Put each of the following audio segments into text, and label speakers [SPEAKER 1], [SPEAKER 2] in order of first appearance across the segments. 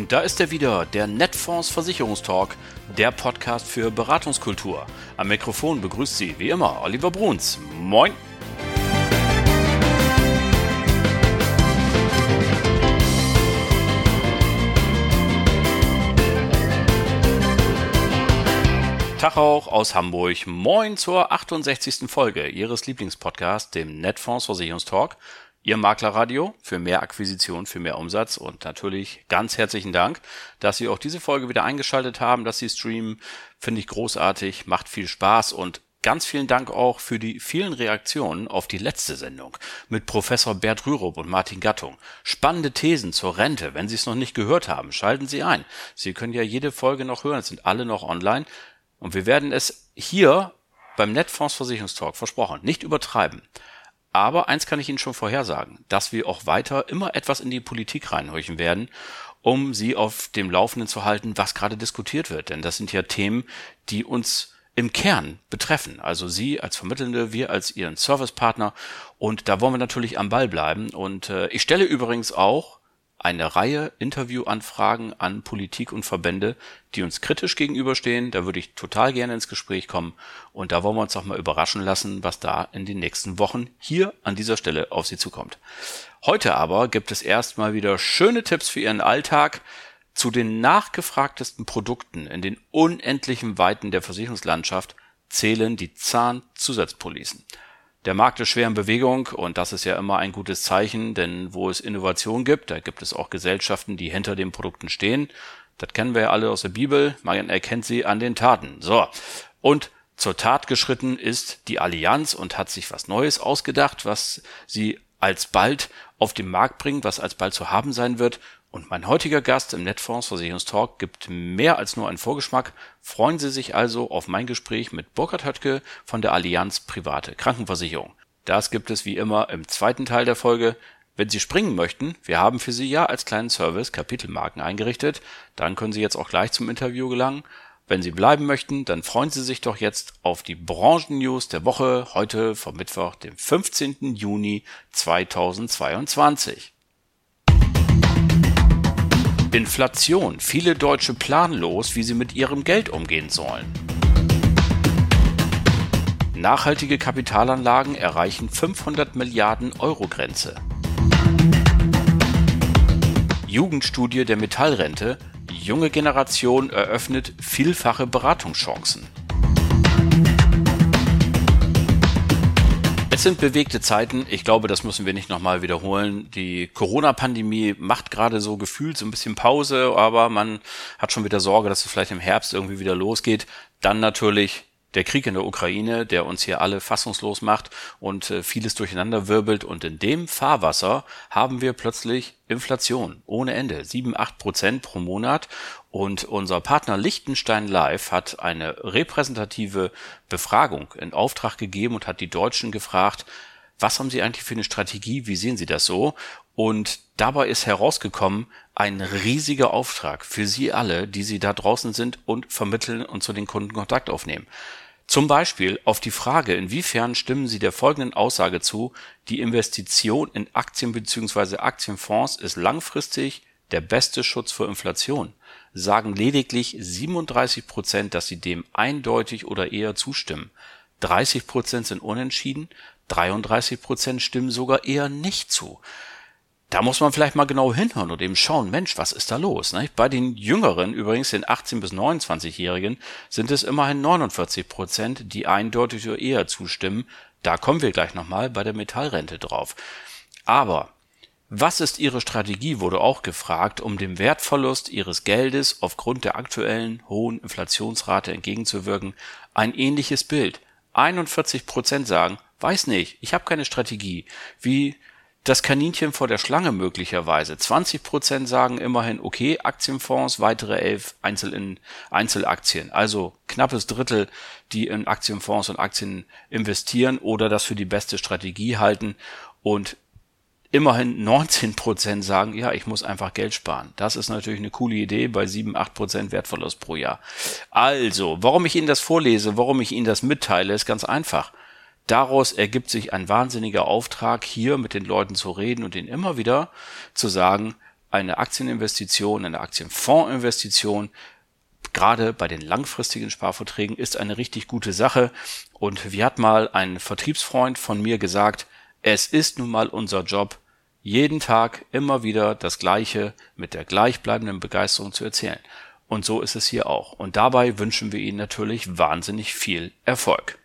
[SPEAKER 1] Und da ist er wieder, der Netfonds Versicherungstalk, der Podcast für Beratungskultur. Am Mikrofon begrüßt Sie wie immer Oliver Bruns. Moin! Tag auch aus Hamburg. Moin zur 68. Folge Ihres Lieblingspodcasts, dem Netfonds Versicherungstalk. Ihr Maklerradio für mehr Akquisition, für mehr Umsatz und natürlich ganz herzlichen Dank, dass Sie auch diese Folge wieder eingeschaltet haben, dass Sie streamen. Finde ich großartig, macht viel Spaß und Ganz vielen Dank auch für die vielen Reaktionen auf die letzte Sendung mit Professor Bert Rürup und Martin Gattung. Spannende Thesen zur Rente. Wenn Sie es noch nicht gehört haben, schalten Sie ein. Sie können ja jede Folge noch hören. Es sind alle noch online. Und wir werden es hier beim Netfonds Versicherungstalk versprochen, nicht übertreiben. Aber eins kann ich Ihnen schon vorhersagen, dass wir auch weiter immer etwas in die Politik reinhorchen werden, um Sie auf dem Laufenden zu halten, was gerade diskutiert wird. Denn das sind ja Themen, die uns im Kern betreffen. Also Sie als Vermittelnde, wir als Ihren Servicepartner. Und da wollen wir natürlich am Ball bleiben. Und äh, ich stelle übrigens auch eine Reihe Interviewanfragen an Politik und Verbände, die uns kritisch gegenüberstehen. Da würde ich total gerne ins Gespräch kommen und da wollen wir uns auch mal überraschen lassen, was da in den nächsten Wochen hier an dieser Stelle auf Sie zukommt. Heute aber gibt es erstmal wieder schöne Tipps für Ihren Alltag zu den nachgefragtesten Produkten in den unendlichen Weiten der Versicherungslandschaft zählen die Zahnzusatzpolicen. Der Markt ist schwer in Bewegung und das ist ja immer ein gutes Zeichen, denn wo es Innovation gibt, da gibt es auch Gesellschaften, die hinter den Produkten stehen. Das kennen wir ja alle aus der Bibel. Man erkennt sie an den Taten. So. Und zur Tat geschritten ist die Allianz und hat sich was Neues ausgedacht, was sie alsbald auf den Markt bringt, was alsbald zu haben sein wird. Und mein heutiger Gast im Netfonds Versicherungstalk gibt mehr als nur einen Vorgeschmack. Freuen Sie sich also auf mein Gespräch mit Burkhard Höttke von der Allianz Private Krankenversicherung. Das gibt es wie immer im zweiten Teil der Folge. Wenn Sie springen möchten, wir haben für Sie ja als kleinen Service Kapitelmarken eingerichtet, dann können Sie jetzt auch gleich zum Interview gelangen. Wenn Sie bleiben möchten, dann freuen Sie sich doch jetzt auf die Branchen-News der Woche heute vom Mittwoch, dem 15. Juni 2022. Inflation. Viele Deutsche planlos, wie sie mit ihrem Geld umgehen sollen. Nachhaltige Kapitalanlagen erreichen 500 Milliarden Euro Grenze. Jugendstudie der Metallrente. Junge Generation eröffnet vielfache Beratungschancen. Es sind bewegte Zeiten. Ich glaube, das müssen wir nicht nochmal wiederholen. Die Corona-Pandemie macht gerade so gefühlt so ein bisschen Pause, aber man hat schon wieder Sorge, dass es vielleicht im Herbst irgendwie wieder losgeht. Dann natürlich der Krieg in der Ukraine, der uns hier alle fassungslos macht und äh, vieles durcheinander wirbelt. Und in dem Fahrwasser haben wir plötzlich Inflation ohne Ende, sieben, acht Prozent pro Monat. Und unser Partner Liechtenstein Live hat eine repräsentative Befragung in Auftrag gegeben und hat die Deutschen gefragt, was haben Sie eigentlich für eine Strategie? Wie sehen Sie das so? Und dabei ist herausgekommen, ein riesiger Auftrag für Sie alle, die Sie da draußen sind und vermitteln und zu den Kunden Kontakt aufnehmen. Zum Beispiel auf die Frage, inwiefern stimmen Sie der folgenden Aussage zu, die Investition in Aktien bzw. Aktienfonds ist langfristig der beste Schutz vor Inflation, sagen lediglich 37 Prozent, dass sie dem eindeutig oder eher zustimmen. 30 Prozent sind unentschieden, 33 Prozent stimmen sogar eher nicht zu da muss man vielleicht mal genau hinhören und eben schauen, Mensch, was ist da los? Ne? Bei den Jüngeren, übrigens den 18- bis 29-Jährigen, sind es immerhin 49 Prozent, die eindeutig oder eher zustimmen. Da kommen wir gleich nochmal bei der Metallrente drauf. Aber was ist Ihre Strategie, wurde auch gefragt, um dem Wertverlust Ihres Geldes aufgrund der aktuellen hohen Inflationsrate entgegenzuwirken. Ein ähnliches Bild. 41 Prozent sagen, weiß nicht, ich habe keine Strategie. Wie das Kaninchen vor der Schlange möglicherweise. 20 Prozent sagen immerhin, okay, Aktienfonds, weitere elf Einzel in Einzelaktien. Also knappes Drittel, die in Aktienfonds und Aktien investieren oder das für die beste Strategie halten. Und immerhin 19 Prozent sagen, ja, ich muss einfach Geld sparen. Das ist natürlich eine coole Idee bei 7, 8 Prozent Wertverlust pro Jahr. Also, warum ich Ihnen das vorlese, warum ich Ihnen das mitteile, ist ganz einfach. Daraus ergibt sich ein wahnsinniger Auftrag, hier mit den Leuten zu reden und ihnen immer wieder zu sagen, eine Aktieninvestition, eine Aktienfondsinvestition, gerade bei den langfristigen Sparverträgen, ist eine richtig gute Sache. Und wie hat mal ein Vertriebsfreund von mir gesagt, es ist nun mal unser Job, jeden Tag immer wieder das Gleiche mit der gleichbleibenden Begeisterung zu erzählen. Und so ist es hier auch. Und dabei wünschen wir Ihnen natürlich wahnsinnig viel Erfolg.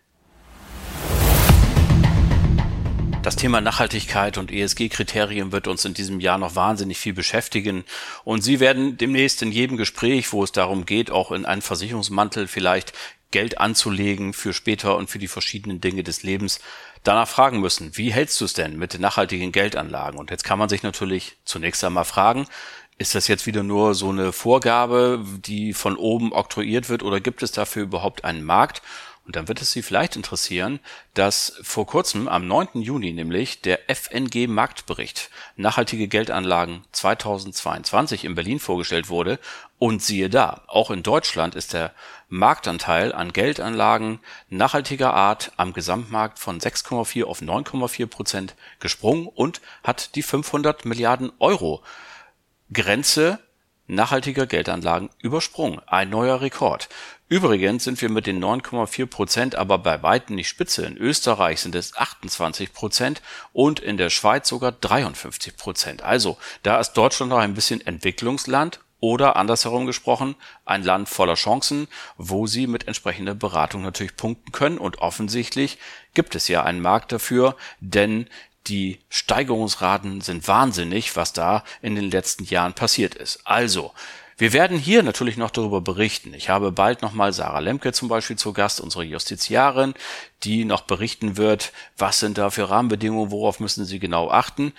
[SPEAKER 1] Das Thema Nachhaltigkeit und ESG-Kriterien wird uns in diesem Jahr noch wahnsinnig viel beschäftigen. Und Sie werden demnächst in jedem Gespräch, wo es darum geht, auch in einen Versicherungsmantel vielleicht Geld anzulegen für später und für die verschiedenen Dinge des Lebens, danach fragen müssen, wie hältst du es denn mit den nachhaltigen Geldanlagen? Und jetzt kann man sich natürlich zunächst einmal fragen, ist das jetzt wieder nur so eine Vorgabe, die von oben oktroyiert wird oder gibt es dafür überhaupt einen Markt? Und dann wird es Sie vielleicht interessieren, dass vor kurzem am 9. Juni nämlich der FNG Marktbericht Nachhaltige Geldanlagen 2022 in Berlin vorgestellt wurde. Und siehe da, auch in Deutschland ist der Marktanteil an Geldanlagen nachhaltiger Art am Gesamtmarkt von 6,4 auf 9,4 Prozent gesprungen und hat die 500 Milliarden Euro Grenze nachhaltiger Geldanlagen übersprungen. Ein neuer Rekord. Übrigens sind wir mit den 9,4 Prozent aber bei weitem nicht spitze. In Österreich sind es 28 Prozent und in der Schweiz sogar 53 Prozent. Also da ist Deutschland noch ein bisschen Entwicklungsland oder andersherum gesprochen, ein Land voller Chancen, wo sie mit entsprechender Beratung natürlich punkten können. Und offensichtlich gibt es ja einen Markt dafür, denn die Steigerungsraten sind wahnsinnig, was da in den letzten Jahren passiert ist. Also, wir werden hier natürlich noch darüber berichten. Ich habe bald nochmal Sarah Lemke zum Beispiel zu Gast, unsere Justiziarin, die noch berichten wird, was sind da für Rahmenbedingungen, worauf müssen Sie genau achten.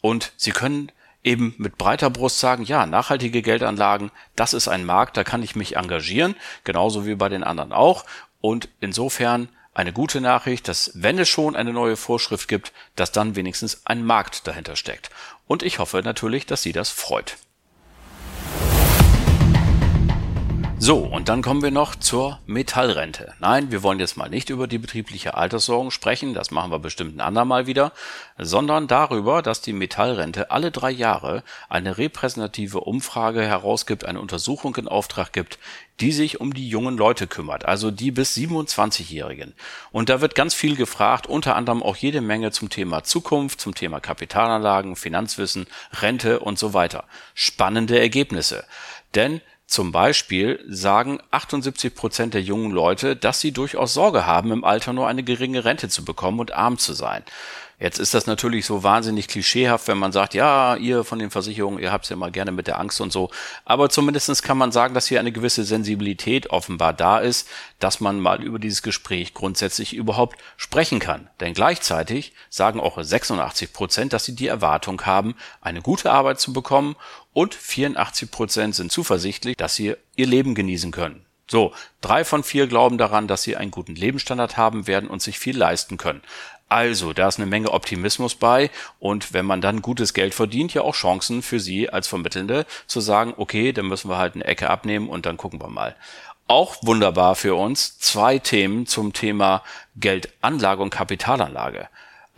[SPEAKER 1] Und Sie können eben mit breiter Brust sagen, ja, nachhaltige Geldanlagen, das ist ein Markt, da kann ich mich engagieren, genauso wie bei den anderen auch. Und insofern eine gute Nachricht, dass wenn es schon eine neue Vorschrift gibt, dass dann wenigstens ein Markt dahinter steckt. Und ich hoffe natürlich, dass Sie das freut. So, und dann kommen wir noch zur Metallrente. Nein, wir wollen jetzt mal nicht über die betriebliche Alterssorgung sprechen, das machen wir bestimmt ein andermal wieder, sondern darüber, dass die Metallrente alle drei Jahre eine repräsentative Umfrage herausgibt, eine Untersuchung in Auftrag gibt, die sich um die jungen Leute kümmert, also die bis 27-Jährigen. Und da wird ganz viel gefragt, unter anderem auch jede Menge zum Thema Zukunft, zum Thema Kapitalanlagen, Finanzwissen, Rente und so weiter. Spannende Ergebnisse. Denn zum Beispiel sagen 78 Prozent der jungen Leute, dass sie durchaus Sorge haben, im Alter nur eine geringe Rente zu bekommen und arm zu sein. Jetzt ist das natürlich so wahnsinnig klischeehaft, wenn man sagt, ja, ihr von den Versicherungen, ihr habt's ja mal gerne mit der Angst und so. Aber zumindestens kann man sagen, dass hier eine gewisse Sensibilität offenbar da ist, dass man mal über dieses Gespräch grundsätzlich überhaupt sprechen kann. Denn gleichzeitig sagen auch 86 Prozent, dass sie die Erwartung haben, eine gute Arbeit zu bekommen und 84 Prozent sind zuversichtlich, dass sie ihr Leben genießen können. So, drei von vier glauben daran, dass sie einen guten Lebensstandard haben werden und sich viel leisten können. Also, da ist eine Menge Optimismus bei und wenn man dann gutes Geld verdient, ja auch Chancen für Sie als Vermittelnde zu sagen, okay, dann müssen wir halt eine Ecke abnehmen und dann gucken wir mal. Auch wunderbar für uns zwei Themen zum Thema Geldanlage und Kapitalanlage.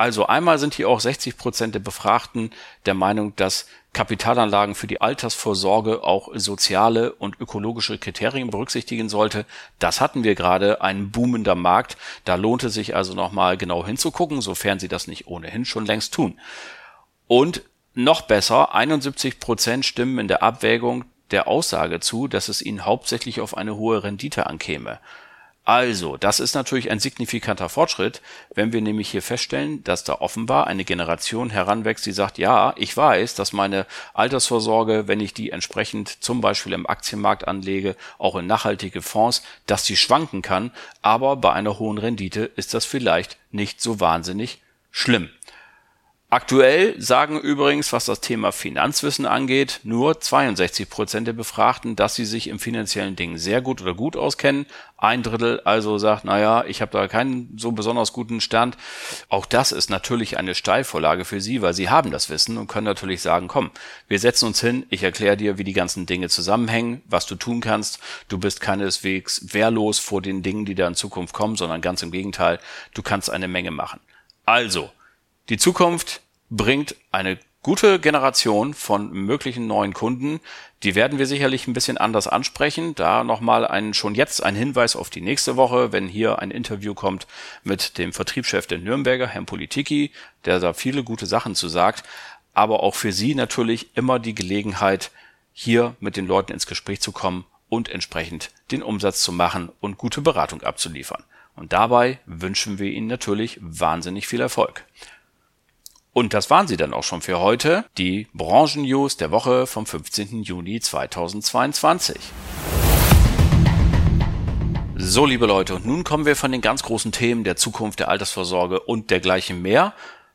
[SPEAKER 1] Also einmal sind hier auch 60 Prozent der Befragten der Meinung, dass Kapitalanlagen für die Altersvorsorge auch soziale und ökologische Kriterien berücksichtigen sollte. Das hatten wir gerade, ein boomender Markt. Da lohnt es sich also nochmal genau hinzugucken, sofern Sie das nicht ohnehin schon längst tun. Und noch besser, 71 Prozent stimmen in der Abwägung der Aussage zu, dass es ihnen hauptsächlich auf eine hohe Rendite ankäme. Also, das ist natürlich ein signifikanter Fortschritt, wenn wir nämlich hier feststellen, dass da offenbar eine Generation heranwächst, die sagt, ja, ich weiß, dass meine Altersvorsorge, wenn ich die entsprechend zum Beispiel im Aktienmarkt anlege, auch in nachhaltige Fonds, dass die schwanken kann, aber bei einer hohen Rendite ist das vielleicht nicht so wahnsinnig schlimm. Aktuell sagen übrigens, was das Thema Finanzwissen angeht, nur 62 Prozent der Befragten, dass sie sich im finanziellen Ding sehr gut oder gut auskennen. Ein Drittel also sagt, naja, ich habe da keinen so besonders guten Stand. Auch das ist natürlich eine Steilvorlage für sie, weil sie haben das Wissen und können natürlich sagen, komm, wir setzen uns hin, ich erkläre dir, wie die ganzen Dinge zusammenhängen, was du tun kannst. Du bist keineswegs wehrlos vor den Dingen, die da in Zukunft kommen, sondern ganz im Gegenteil, du kannst eine Menge machen. Also, die Zukunft bringt eine gute Generation von möglichen neuen Kunden. Die werden wir sicherlich ein bisschen anders ansprechen. Da nochmal ein, schon jetzt ein Hinweis auf die nächste Woche, wenn hier ein Interview kommt mit dem Vertriebschef der Nürnberger, Herrn Politiki, der da viele gute Sachen zu sagt. Aber auch für Sie natürlich immer die Gelegenheit, hier mit den Leuten ins Gespräch zu kommen und entsprechend den Umsatz zu machen und gute Beratung abzuliefern. Und dabei wünschen wir Ihnen natürlich wahnsinnig viel Erfolg. Und das waren sie dann auch schon für heute, die Branchen-News der Woche vom 15. Juni 2022. So, liebe Leute, und nun kommen wir von den ganz großen Themen der Zukunft der Altersvorsorge und dergleichen mehr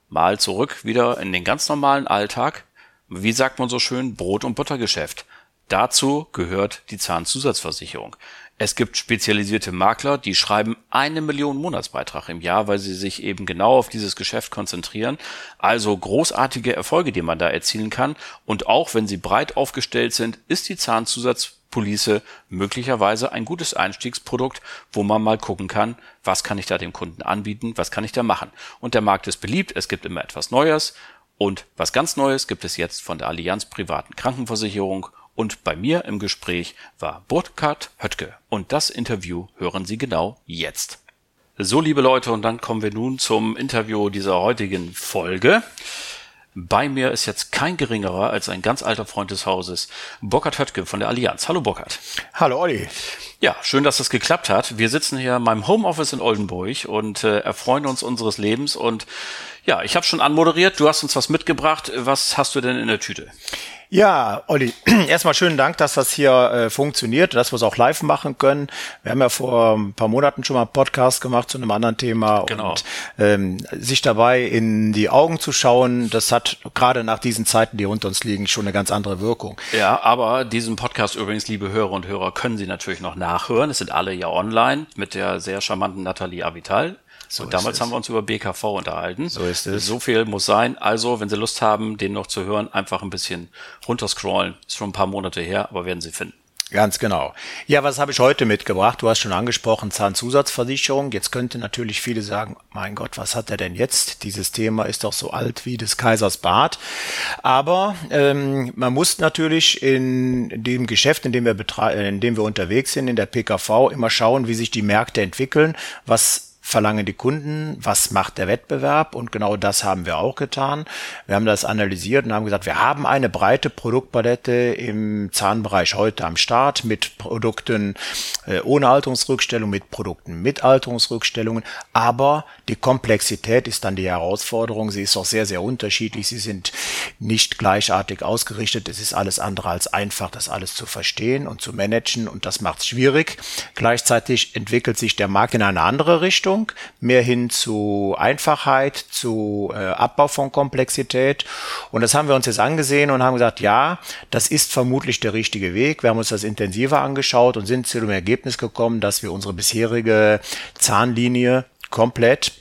[SPEAKER 1] mal zurück wieder in den ganz normalen Alltag. Wie sagt man so schön, Brot- und Buttergeschäft. Dazu gehört die Zahnzusatzversicherung. Es gibt spezialisierte Makler, die schreiben eine Million Monatsbeitrag im Jahr, weil sie sich eben genau auf dieses Geschäft konzentrieren. Also großartige Erfolge, die man da erzielen kann. Und auch wenn sie breit aufgestellt sind, ist die Zahnzusatzpolice möglicherweise ein gutes Einstiegsprodukt, wo man mal gucken kann, was kann ich da dem Kunden anbieten, was kann ich da machen. Und der Markt ist beliebt, es gibt immer etwas Neues. Und was ganz Neues gibt es jetzt von der Allianz privaten Krankenversicherung und bei mir im Gespräch war Burkhard Höttke. Und das Interview hören Sie genau jetzt. So, liebe Leute, und dann kommen wir nun zum Interview dieser heutigen Folge. Bei mir ist jetzt kein geringerer als ein ganz alter Freund des Hauses, Burkhard Höttke von der Allianz. Hallo Burkhard.
[SPEAKER 2] Hallo Olli.
[SPEAKER 1] Ja, schön, dass das geklappt hat. Wir sitzen hier in meinem Homeoffice in Oldenburg und äh, erfreuen uns unseres Lebens. Und ja, ich habe schon anmoderiert. Du hast uns was mitgebracht. Was hast du denn in der Tüte?
[SPEAKER 2] Ja, Olli, erstmal schönen Dank, dass das hier äh, funktioniert, dass wir es auch live machen können. Wir haben ja vor ein paar Monaten schon mal einen Podcast gemacht zu einem anderen Thema
[SPEAKER 1] genau.
[SPEAKER 2] und ähm, sich dabei in die Augen zu schauen, das hat gerade nach diesen Zeiten, die unter uns liegen, schon eine ganz andere Wirkung.
[SPEAKER 1] Ja, aber diesen Podcast übrigens, liebe Hörer und Hörer, können Sie natürlich noch nachhören. Es sind alle ja online mit der sehr charmanten Nathalie Avital so und damals haben wir uns über BKV unterhalten.
[SPEAKER 2] So ist es.
[SPEAKER 1] So viel muss sein. Also, wenn Sie Lust haben, den noch zu hören, einfach ein bisschen runterscrollen. Ist schon ein paar Monate her, aber werden Sie finden.
[SPEAKER 2] Ganz genau. Ja, was habe ich heute mitgebracht? Du hast schon angesprochen, Zahnzusatzversicherung. Jetzt könnte natürlich viele sagen, mein Gott, was hat er denn jetzt? Dieses Thema ist doch so alt wie des Kaisers Bart. Aber ähm, man muss natürlich in dem Geschäft, in dem, wir in dem wir unterwegs sind, in der PKV, immer schauen, wie sich die Märkte entwickeln, was verlangen die Kunden, was macht der Wettbewerb und genau das haben wir auch getan. Wir haben das analysiert und haben gesagt, wir haben eine breite Produktpalette im Zahnbereich heute am Start mit Produkten äh, ohne Alterungsrückstellung, mit Produkten mit Alterungsrückstellungen, aber die Komplexität ist dann die Herausforderung. Sie ist auch sehr, sehr unterschiedlich. Sie sind nicht gleichartig ausgerichtet. Es ist alles andere als einfach, das alles zu verstehen und zu managen und das macht es schwierig. Gleichzeitig entwickelt sich der Markt in eine andere Richtung. Richtung, mehr hin zu Einfachheit, zu äh, Abbau von Komplexität. Und das haben wir uns jetzt angesehen und haben gesagt, ja, das ist vermutlich der richtige Weg. Wir haben uns das intensiver angeschaut und sind zu dem Ergebnis gekommen, dass wir unsere bisherige Zahnlinie komplett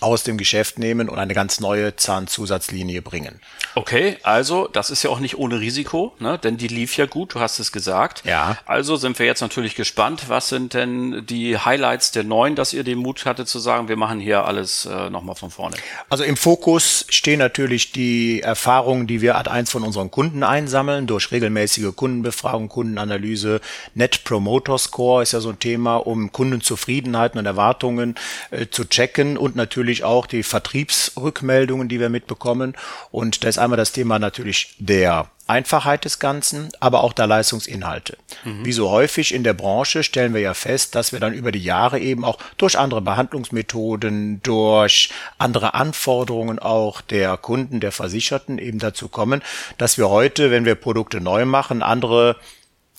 [SPEAKER 2] aus dem Geschäft nehmen und eine ganz neue Zahnzusatzlinie bringen.
[SPEAKER 1] Okay, also das ist ja auch nicht ohne Risiko, ne? denn die lief ja gut, du hast es gesagt.
[SPEAKER 2] Ja.
[SPEAKER 1] Also sind wir jetzt natürlich gespannt, was sind denn die Highlights der neuen, dass ihr den Mut hatte zu sagen, wir machen hier alles äh, nochmal von vorne.
[SPEAKER 2] Also im Fokus stehen natürlich die Erfahrungen, die wir Art 1 von unseren Kunden einsammeln, durch regelmäßige Kundenbefragung, Kundenanalyse. Net Promoter Score ist ja so ein Thema, um Kundenzufriedenheiten und Erwartungen äh, zu checken und natürlich auch die Vertriebsrückmeldungen, die wir mitbekommen. Und da ist einmal das Thema natürlich der Einfachheit des Ganzen, aber auch der Leistungsinhalte. Mhm. Wie so häufig in der Branche stellen wir ja fest, dass wir dann über die Jahre eben auch durch andere Behandlungsmethoden, durch andere Anforderungen auch der Kunden, der Versicherten eben dazu kommen, dass wir heute, wenn wir Produkte neu machen, andere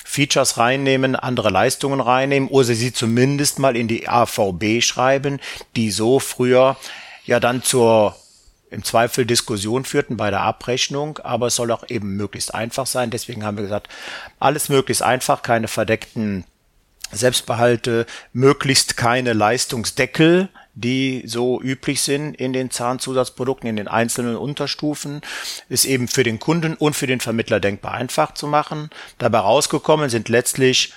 [SPEAKER 2] Features reinnehmen, andere Leistungen reinnehmen oder sie zumindest mal in die AVB schreiben, die so früher ja dann zur im Zweifel Diskussion führten bei der Abrechnung, aber es soll auch eben möglichst einfach sein. Deswegen haben wir gesagt, alles möglichst einfach, keine verdeckten Selbstbehalte, möglichst keine Leistungsdeckel, die so üblich sind in den Zahnzusatzprodukten, in den einzelnen Unterstufen, ist eben für den Kunden und für den Vermittler denkbar einfach zu machen. Dabei rausgekommen sind letztlich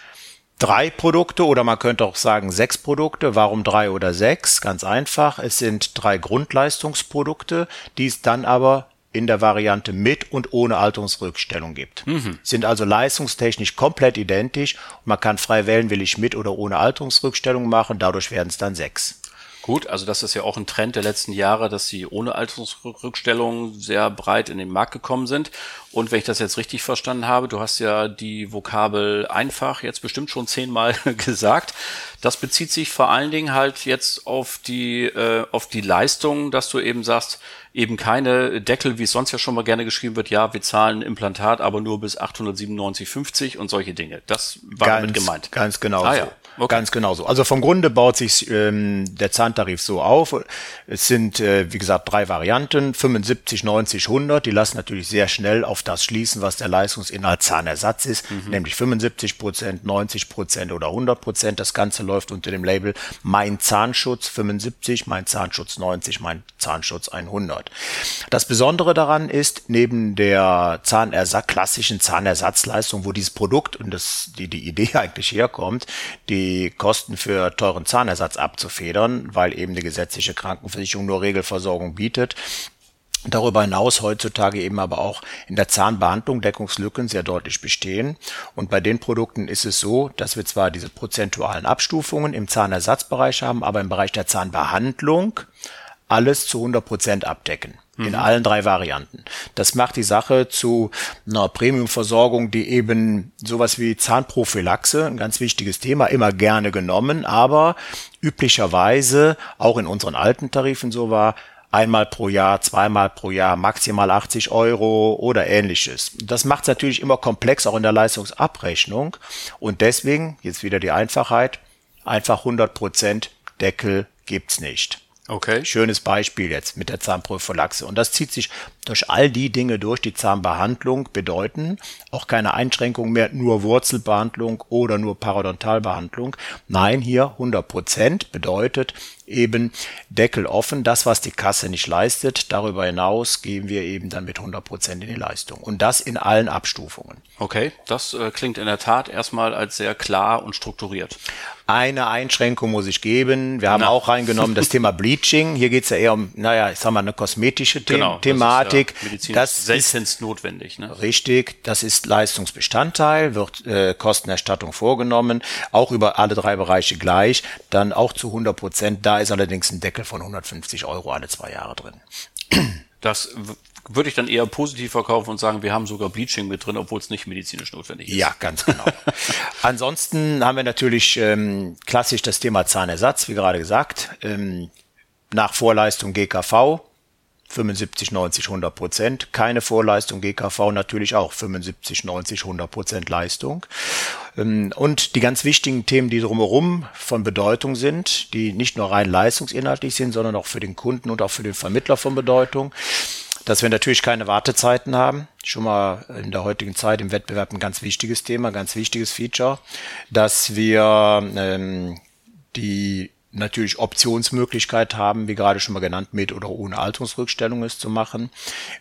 [SPEAKER 2] drei Produkte oder man könnte auch sagen sechs Produkte. Warum drei oder sechs? Ganz einfach. Es sind drei Grundleistungsprodukte, die es dann aber in der Variante mit und ohne Alterungsrückstellung gibt. Mhm. Sind also leistungstechnisch komplett identisch man kann frei wählen, will ich mit oder ohne Alterungsrückstellung machen, dadurch werden es dann sechs.
[SPEAKER 1] Gut, also das ist ja auch ein Trend der letzten Jahre, dass sie ohne Alterungsrückstellung sehr breit in den Markt gekommen sind. Und wenn ich das jetzt richtig verstanden habe, du hast ja die Vokabel einfach jetzt bestimmt schon zehnmal gesagt. Das bezieht sich vor allen Dingen halt jetzt auf die, äh, auf die Leistung, dass du eben sagst, eben keine Deckel, wie es sonst ja schon mal gerne geschrieben wird, ja, wir zahlen Implantat, aber nur bis 897,50 und solche Dinge. Das war
[SPEAKER 2] ganz,
[SPEAKER 1] damit gemeint.
[SPEAKER 2] Ganz genau ah, so. Ja. Okay. Ganz genau so. Also vom Grunde baut sich ähm, der Zahntarif so auf. Es sind, äh, wie gesagt, drei Varianten, 75, 90, 100. Die lassen natürlich sehr schnell auf das schließen, was der Leistungsinhalt Zahnersatz ist, mhm. nämlich 75 Prozent, 90 Prozent oder 100 Prozent. Das Ganze läuft unter dem Label Mein Zahnschutz 75, Mein Zahnschutz 90, Mein Zahnschutz 100. Das Besondere daran ist, neben der Zahnersatz, klassischen Zahnersatzleistung, wo dieses Produkt und das, die, die Idee eigentlich herkommt, die die Kosten für teuren Zahnersatz abzufedern, weil eben die gesetzliche Krankenversicherung nur Regelversorgung bietet. Darüber hinaus heutzutage eben aber auch in der Zahnbehandlung Deckungslücken sehr deutlich bestehen. Und bei den Produkten ist es so, dass wir zwar diese prozentualen Abstufungen im Zahnersatzbereich haben, aber im Bereich der Zahnbehandlung alles zu 100 Prozent abdecken in mhm. allen drei Varianten. Das macht die Sache zu einer Premiumversorgung, die eben sowas wie Zahnprophylaxe, ein ganz wichtiges Thema, immer gerne genommen, aber üblicherweise auch in unseren alten Tarifen so war, einmal pro Jahr, zweimal pro Jahr, maximal 80 Euro oder ähnliches. Das macht es natürlich immer komplex, auch in der Leistungsabrechnung. Und deswegen, jetzt wieder die Einfachheit, einfach 100 Prozent Deckel gibt's nicht. Okay. Schönes Beispiel jetzt mit der Zahnprophylaxe. Und das zieht sich durch all die Dinge durch, die Zahnbehandlung bedeuten. Auch keine Einschränkung mehr, nur Wurzelbehandlung oder nur Parodontalbehandlung. Nein, hier 100 Prozent bedeutet eben Deckel offen. Das, was die Kasse nicht leistet, darüber hinaus gehen wir eben dann mit 100 Prozent in die Leistung. Und das in allen Abstufungen.
[SPEAKER 1] Okay, das äh, klingt in der Tat erstmal als sehr klar und strukturiert.
[SPEAKER 2] Eine Einschränkung muss ich geben. Wir haben Na. auch reingenommen das Thema Bleaching. Hier geht es ja eher um, naja, ich sag mal, eine kosmetische The genau, Thematik.
[SPEAKER 1] Das ist, ja das seltenst ist notwendig.
[SPEAKER 2] Ne? Richtig, das ist Leistungsbestandteil, wird äh, Kostenerstattung vorgenommen, auch über alle drei Bereiche gleich, dann auch zu 100 Prozent. Da ist allerdings ein Deckel von 150 Euro alle zwei Jahre drin.
[SPEAKER 1] Das würde ich dann eher positiv verkaufen und sagen, wir haben sogar Bleaching mit drin, obwohl es nicht medizinisch notwendig ist.
[SPEAKER 2] Ja, ganz genau. Ansonsten haben wir natürlich ähm, klassisch das Thema Zahnersatz, wie gerade gesagt, ähm, nach Vorleistung GKV. 75, 90, 100 Prozent. Keine Vorleistung GKV natürlich auch 75, 90, 100 Prozent Leistung. Ähm, und die ganz wichtigen Themen, die drumherum von Bedeutung sind, die nicht nur rein leistungsinhaltlich sind, sondern auch für den Kunden und auch für den Vermittler von Bedeutung dass wir natürlich keine Wartezeiten haben. Schon mal in der heutigen Zeit im Wettbewerb ein ganz wichtiges Thema, ganz wichtiges Feature, dass wir ähm, die natürlich Optionsmöglichkeit haben, wie gerade schon mal genannt, mit oder ohne Alterungsrückstellung es zu machen.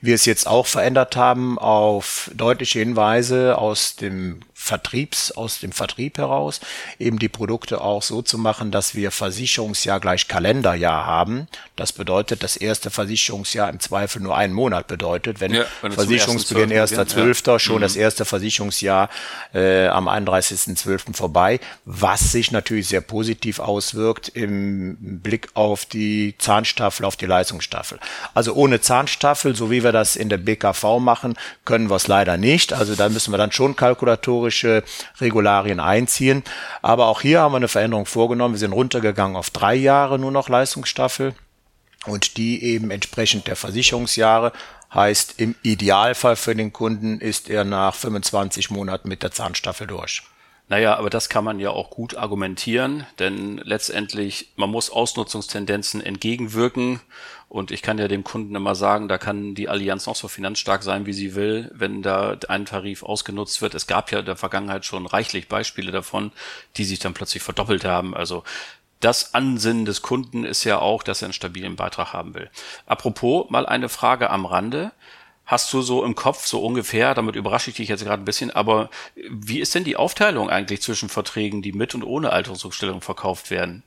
[SPEAKER 2] Wir es jetzt auch verändert haben auf deutliche Hinweise aus dem Vertriebs, aus dem Vertrieb heraus, eben die Produkte auch so zu machen, dass wir Versicherungsjahr gleich Kalenderjahr haben. Das bedeutet, das erste Versicherungsjahr im Zweifel nur einen Monat bedeutet, wenn, ja, wenn Versicherungsbeginn 1.12. Ja. schon mhm. das erste Versicherungsjahr äh, am 31.12. vorbei, was sich natürlich sehr positiv auswirkt im Blick auf die Zahnstaffel, auf die Leistungsstaffel. Also ohne Zahnstaffel, so wie wir das in der BKV machen, können wir es leider nicht. Also da müssen wir dann schon kalkulatorische Regularien einziehen. Aber auch hier haben wir eine Veränderung vorgenommen. Wir sind runtergegangen auf drei Jahre nur noch Leistungsstaffel und die eben entsprechend der Versicherungsjahre heißt im Idealfall für den Kunden ist er nach 25 Monaten mit der Zahnstaffel durch.
[SPEAKER 1] Naja, aber das kann man ja auch gut argumentieren, denn letztendlich, man muss Ausnutzungstendenzen entgegenwirken. Und ich kann ja dem Kunden immer sagen, da kann die Allianz noch so finanzstark sein, wie sie will, wenn da ein Tarif ausgenutzt wird. Es gab ja in der Vergangenheit schon reichlich Beispiele davon, die sich dann plötzlich verdoppelt haben. Also das Ansinnen des Kunden ist ja auch, dass er einen stabilen Beitrag haben will. Apropos, mal eine Frage am Rande hast du so im Kopf, so ungefähr, damit überrasche ich dich jetzt gerade ein bisschen, aber wie ist denn die Aufteilung eigentlich zwischen Verträgen, die mit und ohne Alterungsrückstellung verkauft werden?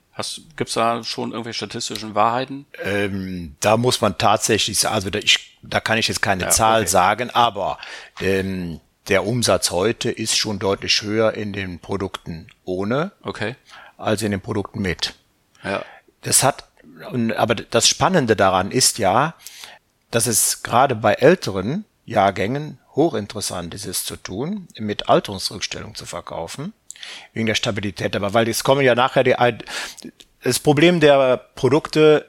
[SPEAKER 1] Gibt es da schon irgendwelche statistischen Wahrheiten?
[SPEAKER 2] Ähm, da muss man tatsächlich also ich Da kann ich jetzt keine ja, Zahl okay. sagen, aber ähm, der Umsatz heute ist schon deutlich höher in den Produkten ohne
[SPEAKER 1] okay.
[SPEAKER 2] als in den Produkten mit. Ja. Das hat, aber das Spannende daran ist ja, dass es gerade bei älteren Jahrgängen hochinteressant ist, es zu tun, mit Alterungsrückstellung zu verkaufen, wegen der Stabilität. Aber weil es kommen ja nachher die, das Problem der Produkte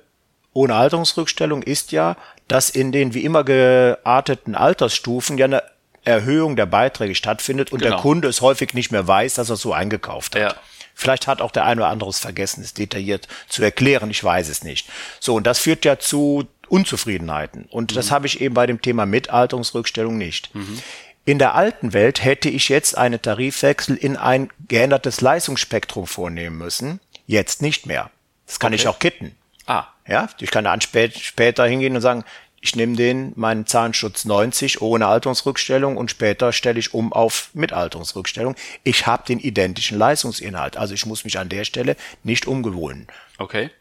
[SPEAKER 2] ohne Alterungsrückstellung ist ja, dass in den wie immer gearteten Altersstufen ja eine Erhöhung der Beiträge stattfindet und genau. der Kunde es häufig nicht mehr weiß, dass er so eingekauft hat. Ja. Vielleicht hat auch der eine oder andere es vergessen, es detailliert zu erklären, ich weiß es nicht. So, und das führt ja zu Unzufriedenheiten. Und mhm. das habe ich eben bei dem Thema Mitalterungsrückstellung nicht. Mhm. In der alten Welt hätte ich jetzt einen Tarifwechsel in ein geändertes Leistungsspektrum vornehmen müssen. Jetzt nicht mehr. Das kann okay. ich auch kitten. Ah. Ja, ich kann dann spät, später hingehen und sagen, ich nehme den, meinen Zahnschutz 90 ohne Alterungsrückstellung und später stelle ich um auf mit Alterungsrückstellung. Ich habe den identischen Leistungsinhalt. Also ich muss mich an der Stelle nicht umgewöhnen.
[SPEAKER 1] Okay.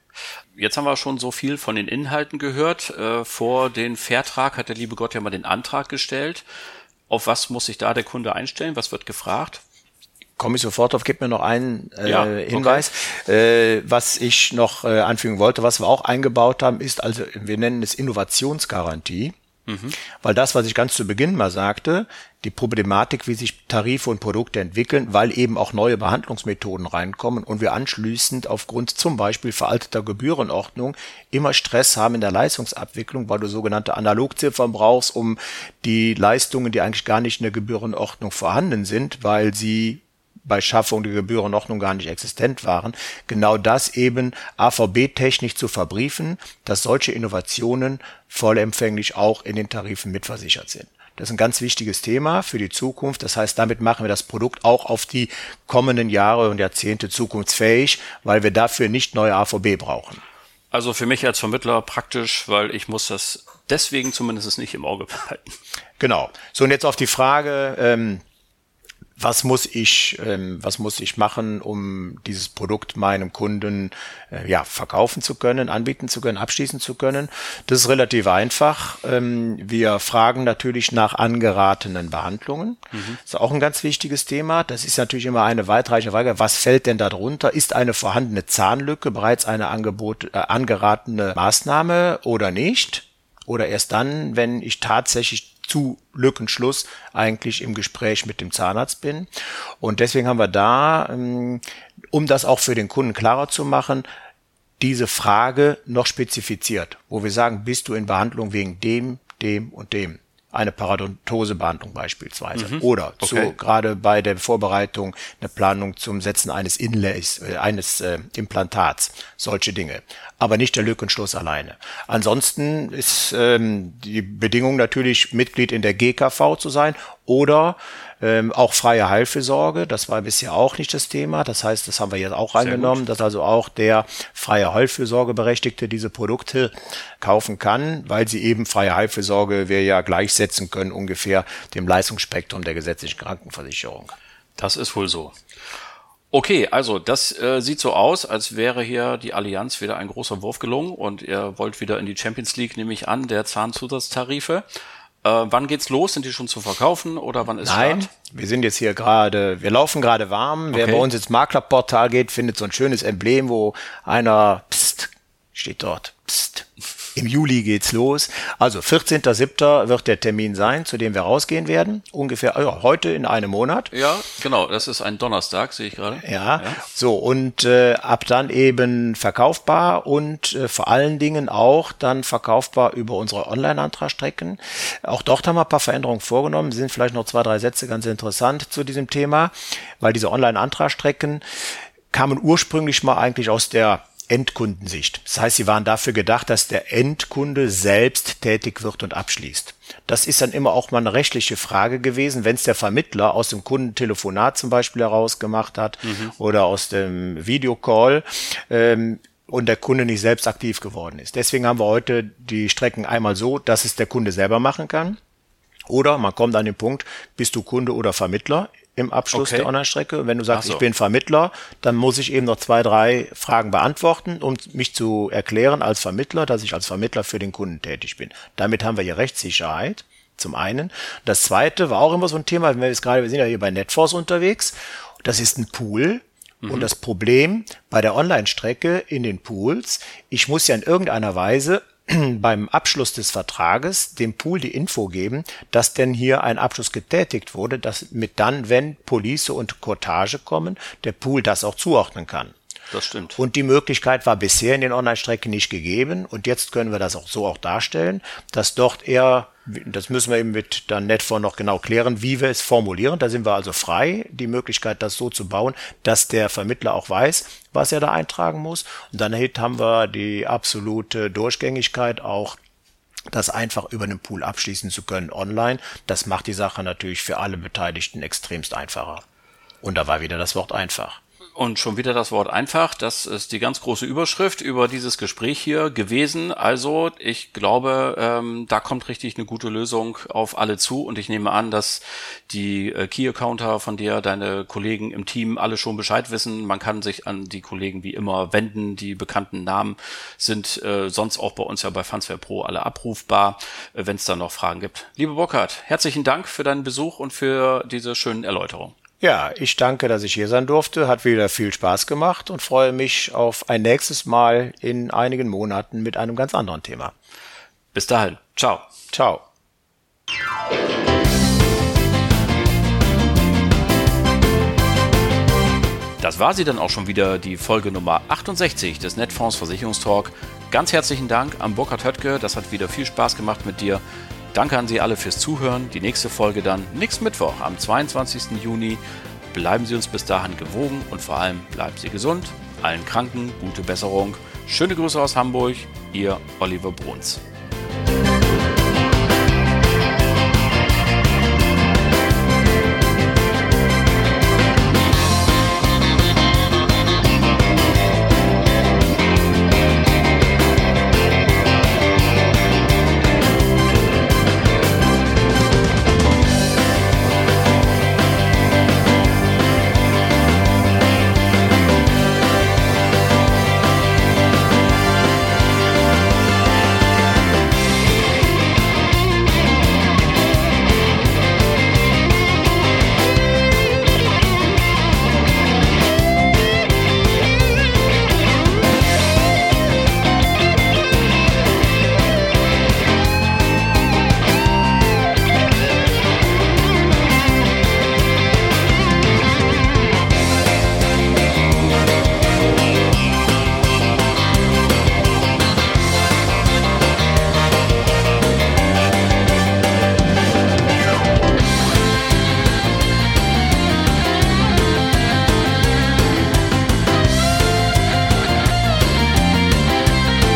[SPEAKER 1] Jetzt haben wir schon so viel von den Inhalten gehört. Äh, vor den Vertrag hat der liebe Gott ja mal den Antrag gestellt. Auf was muss sich da der Kunde einstellen? Was wird gefragt?
[SPEAKER 2] komme ich sofort auf, gib mir noch einen äh, ja, Hinweis. Okay. Äh, was ich noch äh, anfügen wollte, was wir auch eingebaut haben, ist also, wir nennen es Innovationsgarantie. Mhm. Weil das, was ich ganz zu Beginn mal sagte, die Problematik, wie sich Tarife und Produkte entwickeln, weil eben auch neue Behandlungsmethoden reinkommen und wir anschließend aufgrund zum Beispiel veralteter Gebührenordnung immer Stress haben in der Leistungsabwicklung, weil du sogenannte Analogziffern brauchst, um die Leistungen, die eigentlich gar nicht in der Gebührenordnung vorhanden sind, weil sie bei Schaffung der Gebührenordnung gar nicht existent waren, genau das eben AVB-technisch zu verbriefen, dass solche Innovationen vollempfänglich auch in den Tarifen mitversichert sind. Das ist ein ganz wichtiges Thema für die Zukunft. Das heißt, damit machen wir das Produkt auch auf die kommenden Jahre und Jahrzehnte zukunftsfähig, weil wir dafür nicht neue AVB brauchen.
[SPEAKER 1] Also für mich als Vermittler praktisch, weil ich muss das deswegen zumindest nicht im Auge behalten.
[SPEAKER 2] Genau. So, und jetzt auf die Frage, ähm, was muss ich, ähm, was muss ich machen, um dieses Produkt meinem Kunden äh, ja verkaufen zu können, anbieten zu können, abschließen zu können. Das ist relativ einfach. Ähm, wir fragen natürlich nach angeratenen Behandlungen. Mhm. Das ist auch ein ganz wichtiges Thema. Das ist natürlich immer eine weitreichende Frage. Was fällt denn darunter? Ist eine vorhandene Zahnlücke bereits eine Angebot, äh, angeratene Maßnahme oder nicht? Oder erst dann, wenn ich tatsächlich zu Lückenschluss eigentlich im Gespräch mit dem Zahnarzt bin. Und deswegen haben wir da, ähm, um das auch für den Kunden klarer zu machen, diese Frage noch spezifiziert, wo wir sagen, bist du in Behandlung wegen dem, dem und dem? Eine Parodontosebehandlung beispielsweise. Mhm. Oder okay. zu, gerade bei der Vorbereitung eine Planung zum Setzen eines Inlays, äh, eines äh, Implantats, solche Dinge. Aber nicht der Lückenschluss alleine. Ansonsten ist ähm, die Bedingung natürlich, Mitglied in der GKV zu sein oder ähm, auch freie Heilfürsorge, das war bisher auch nicht das Thema. Das heißt, das haben wir jetzt auch reingenommen, dass also auch der freie Heilfürsorgeberechtigte diese Produkte kaufen kann, weil sie eben freie Heilfürsorge wir ja gleichsetzen können ungefähr dem Leistungsspektrum der gesetzlichen Krankenversicherung.
[SPEAKER 1] Das ist wohl so. Okay, also das äh, sieht so aus, als wäre hier die Allianz wieder ein großer Wurf gelungen und ihr wollt wieder in die Champions League, nehme ich an, der Zahnzusatztarife. Äh, wann geht's los? Sind die schon zu verkaufen oder wann ist
[SPEAKER 2] Nein,
[SPEAKER 1] Start?
[SPEAKER 2] wir sind jetzt hier gerade, wir laufen gerade warm. Wer bei uns ins Maklerportal geht, findet so ein schönes Emblem, wo einer, pst, steht dort, pst, im Juli geht's los. Also 14.07. wird der Termin sein, zu dem wir rausgehen werden. Ungefähr ja, heute in einem Monat.
[SPEAKER 1] Ja, genau. Das ist ein Donnerstag, sehe ich gerade.
[SPEAKER 2] Ja, ja, so und äh, ab dann eben verkaufbar und äh, vor allen Dingen auch dann verkaufbar über unsere Online-Antragstrecken. Auch dort haben wir ein paar Veränderungen vorgenommen. Sind vielleicht noch zwei, drei Sätze ganz interessant zu diesem Thema, weil diese Online-Antragstrecken kamen ursprünglich mal eigentlich aus der Endkundensicht. Das heißt, sie waren dafür gedacht, dass der Endkunde selbst tätig wird und abschließt. Das ist dann immer auch mal eine rechtliche Frage gewesen, wenn es der Vermittler aus dem Kundentelefonat zum Beispiel heraus gemacht hat mhm. oder aus dem Videocall. Ähm, und der Kunde nicht selbst aktiv geworden ist. Deswegen haben wir heute die Strecken einmal so, dass es der Kunde selber machen kann. Oder man kommt an den Punkt, bist du Kunde oder Vermittler im Abschluss okay. der Online-Strecke. Und wenn du sagst, so. ich bin Vermittler, dann muss ich eben noch zwei, drei Fragen beantworten, um mich zu erklären als Vermittler, dass ich als Vermittler für den Kunden tätig bin. Damit haben wir hier Rechtssicherheit. Zum einen. Das zweite war auch immer so ein Thema, wenn wir jetzt gerade, wir sind ja hier bei Netforce unterwegs. Das ist ein Pool. Mhm. Und das Problem bei der Online-Strecke in den Pools, ich muss ja in irgendeiner Weise beim Abschluss des Vertrages dem Pool die Info geben, dass denn hier ein Abschluss getätigt wurde, dass mit dann, wenn Police und Cortage kommen, der Pool das auch zuordnen kann.
[SPEAKER 1] Das stimmt.
[SPEAKER 2] Und die Möglichkeit war bisher in den Online-Strecken nicht gegeben. Und jetzt können wir das auch so auch darstellen, dass dort eher, das müssen wir eben mit dann Netfor noch genau klären, wie wir es formulieren. Da sind wir also frei, die Möglichkeit, das so zu bauen, dass der Vermittler auch weiß, was er da eintragen muss. Und dann haben wir die absolute Durchgängigkeit auch das einfach über einen Pool abschließen zu können online. Das macht die Sache natürlich für alle Beteiligten extremst einfacher. Und da war wieder das Wort einfach.
[SPEAKER 1] Und schon wieder das Wort einfach. Das ist die ganz große Überschrift über dieses Gespräch hier gewesen. Also ich glaube, ähm, da kommt richtig eine gute Lösung auf alle zu. Und ich nehme an, dass die äh, Key-Accounter von dir, deine Kollegen im Team alle schon Bescheid wissen. Man kann sich an die Kollegen wie immer wenden. Die bekannten Namen sind äh, sonst auch bei uns ja bei Fansware Pro alle abrufbar, äh, wenn es da noch Fragen gibt. Liebe Burkhard, herzlichen Dank für deinen Besuch und für diese schönen Erläuterungen.
[SPEAKER 2] Ja, ich danke, dass ich hier sein durfte. Hat wieder viel Spaß gemacht und freue mich auf ein nächstes Mal in einigen Monaten mit einem ganz anderen Thema.
[SPEAKER 1] Bis dahin. Ciao.
[SPEAKER 2] Ciao.
[SPEAKER 1] Das war sie dann auch schon wieder, die Folge Nummer 68 des Netfonds Versicherungstalk. Ganz herzlichen Dank an Burkhard Höttke. Das hat wieder viel Spaß gemacht mit dir. Danke an Sie alle fürs Zuhören. Die nächste Folge dann nächsten Mittwoch am 22. Juni. Bleiben Sie uns bis dahin gewogen und vor allem bleiben Sie gesund. Allen Kranken gute Besserung. Schöne Grüße aus Hamburg. Ihr Oliver Bruns.